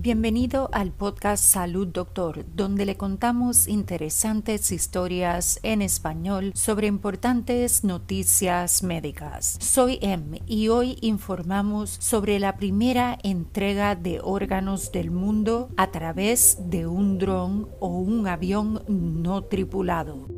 Bienvenido al podcast Salud Doctor, donde le contamos interesantes historias en español sobre importantes noticias médicas. Soy Em y hoy informamos sobre la primera entrega de órganos del mundo a través de un dron o un avión no tripulado.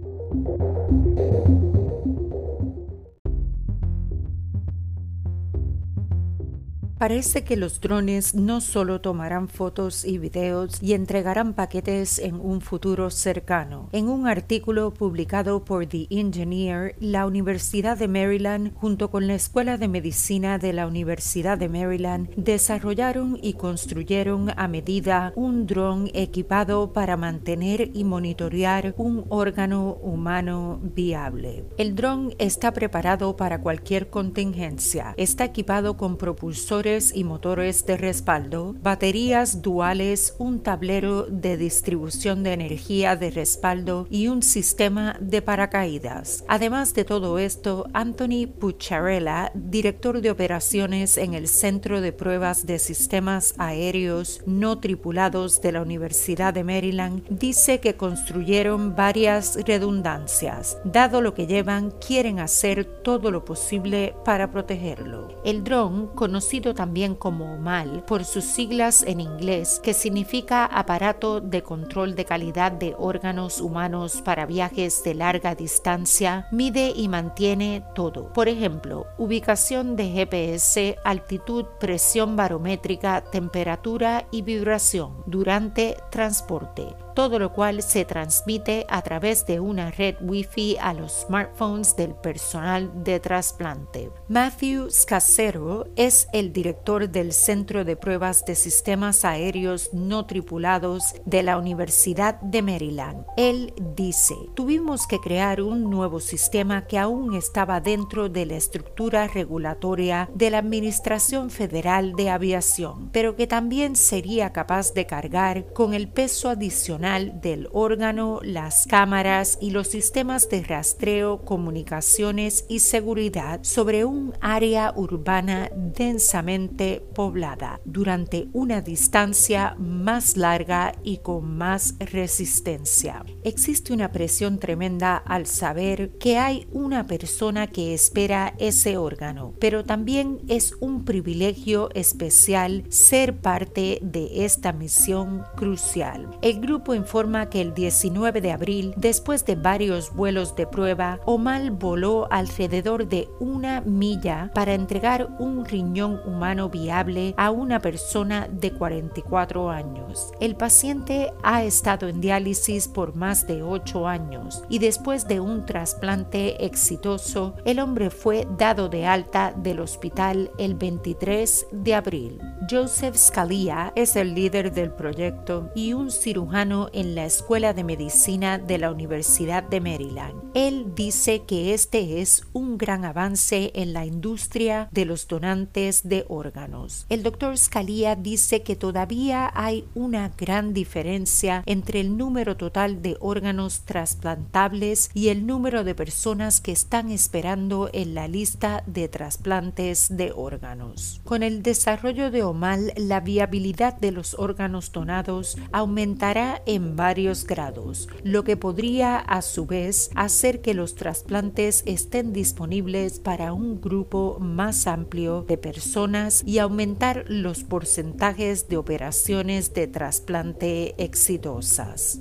Parece que los drones no solo tomarán fotos y videos y entregarán paquetes en un futuro cercano. En un artículo publicado por The Engineer, la Universidad de Maryland junto con la Escuela de Medicina de la Universidad de Maryland desarrollaron y construyeron a medida un dron equipado para mantener y monitorear un órgano humano viable. El dron está preparado para cualquier contingencia. Está equipado con propulsores y motores de respaldo, baterías duales, un tablero de distribución de energía de respaldo y un sistema de paracaídas. Además de todo esto, Anthony Pucciarella, director de operaciones en el Centro de Pruebas de Sistemas Aéreos No Tripulados de la Universidad de Maryland, dice que construyeron varias redundancias. Dado lo que llevan, quieren hacer todo lo posible para protegerlo. El dron, conocido también como MAL por sus siglas en inglés, que significa Aparato de Control de Calidad de Órganos Humanos para Viajes de Larga Distancia, mide y mantiene todo. Por ejemplo, ubicación de GPS, altitud, presión barométrica, temperatura y vibración durante transporte todo lo cual se transmite a través de una red Wi-Fi a los smartphones del personal de trasplante. Matthew Scacero es el director del Centro de Pruebas de Sistemas Aéreos No Tripulados de la Universidad de Maryland. Él dice, tuvimos que crear un nuevo sistema que aún estaba dentro de la estructura regulatoria de la Administración Federal de Aviación, pero que también sería capaz de cargar con el peso adicional del órgano, las cámaras y los sistemas de rastreo, comunicaciones y seguridad sobre un área urbana densamente poblada durante una distancia más larga y con más resistencia. Existe una presión tremenda al saber que hay una persona que espera ese órgano, pero también es un privilegio especial ser parte de esta misión crucial. El grupo informa que el 19 de abril, después de varios vuelos de prueba, Omal voló alrededor de una milla para entregar un riñón humano viable a una persona de 44 años. El paciente ha estado en diálisis por más de 8 años y después de un trasplante exitoso, el hombre fue dado de alta del hospital el 23 de abril. Joseph Scalia es el líder del proyecto y un cirujano en la Escuela de Medicina de la Universidad de Maryland. Él dice que este es un gran avance en la industria de los donantes de órganos. El doctor Scalia dice que todavía hay una gran diferencia entre el número total de órganos trasplantables y el número de personas que están esperando en la lista de trasplantes de órganos. Con el desarrollo de la viabilidad de los órganos donados aumentará en varios grados, lo que podría a su vez hacer que los trasplantes estén disponibles para un grupo más amplio de personas y aumentar los porcentajes de operaciones de trasplante exitosas.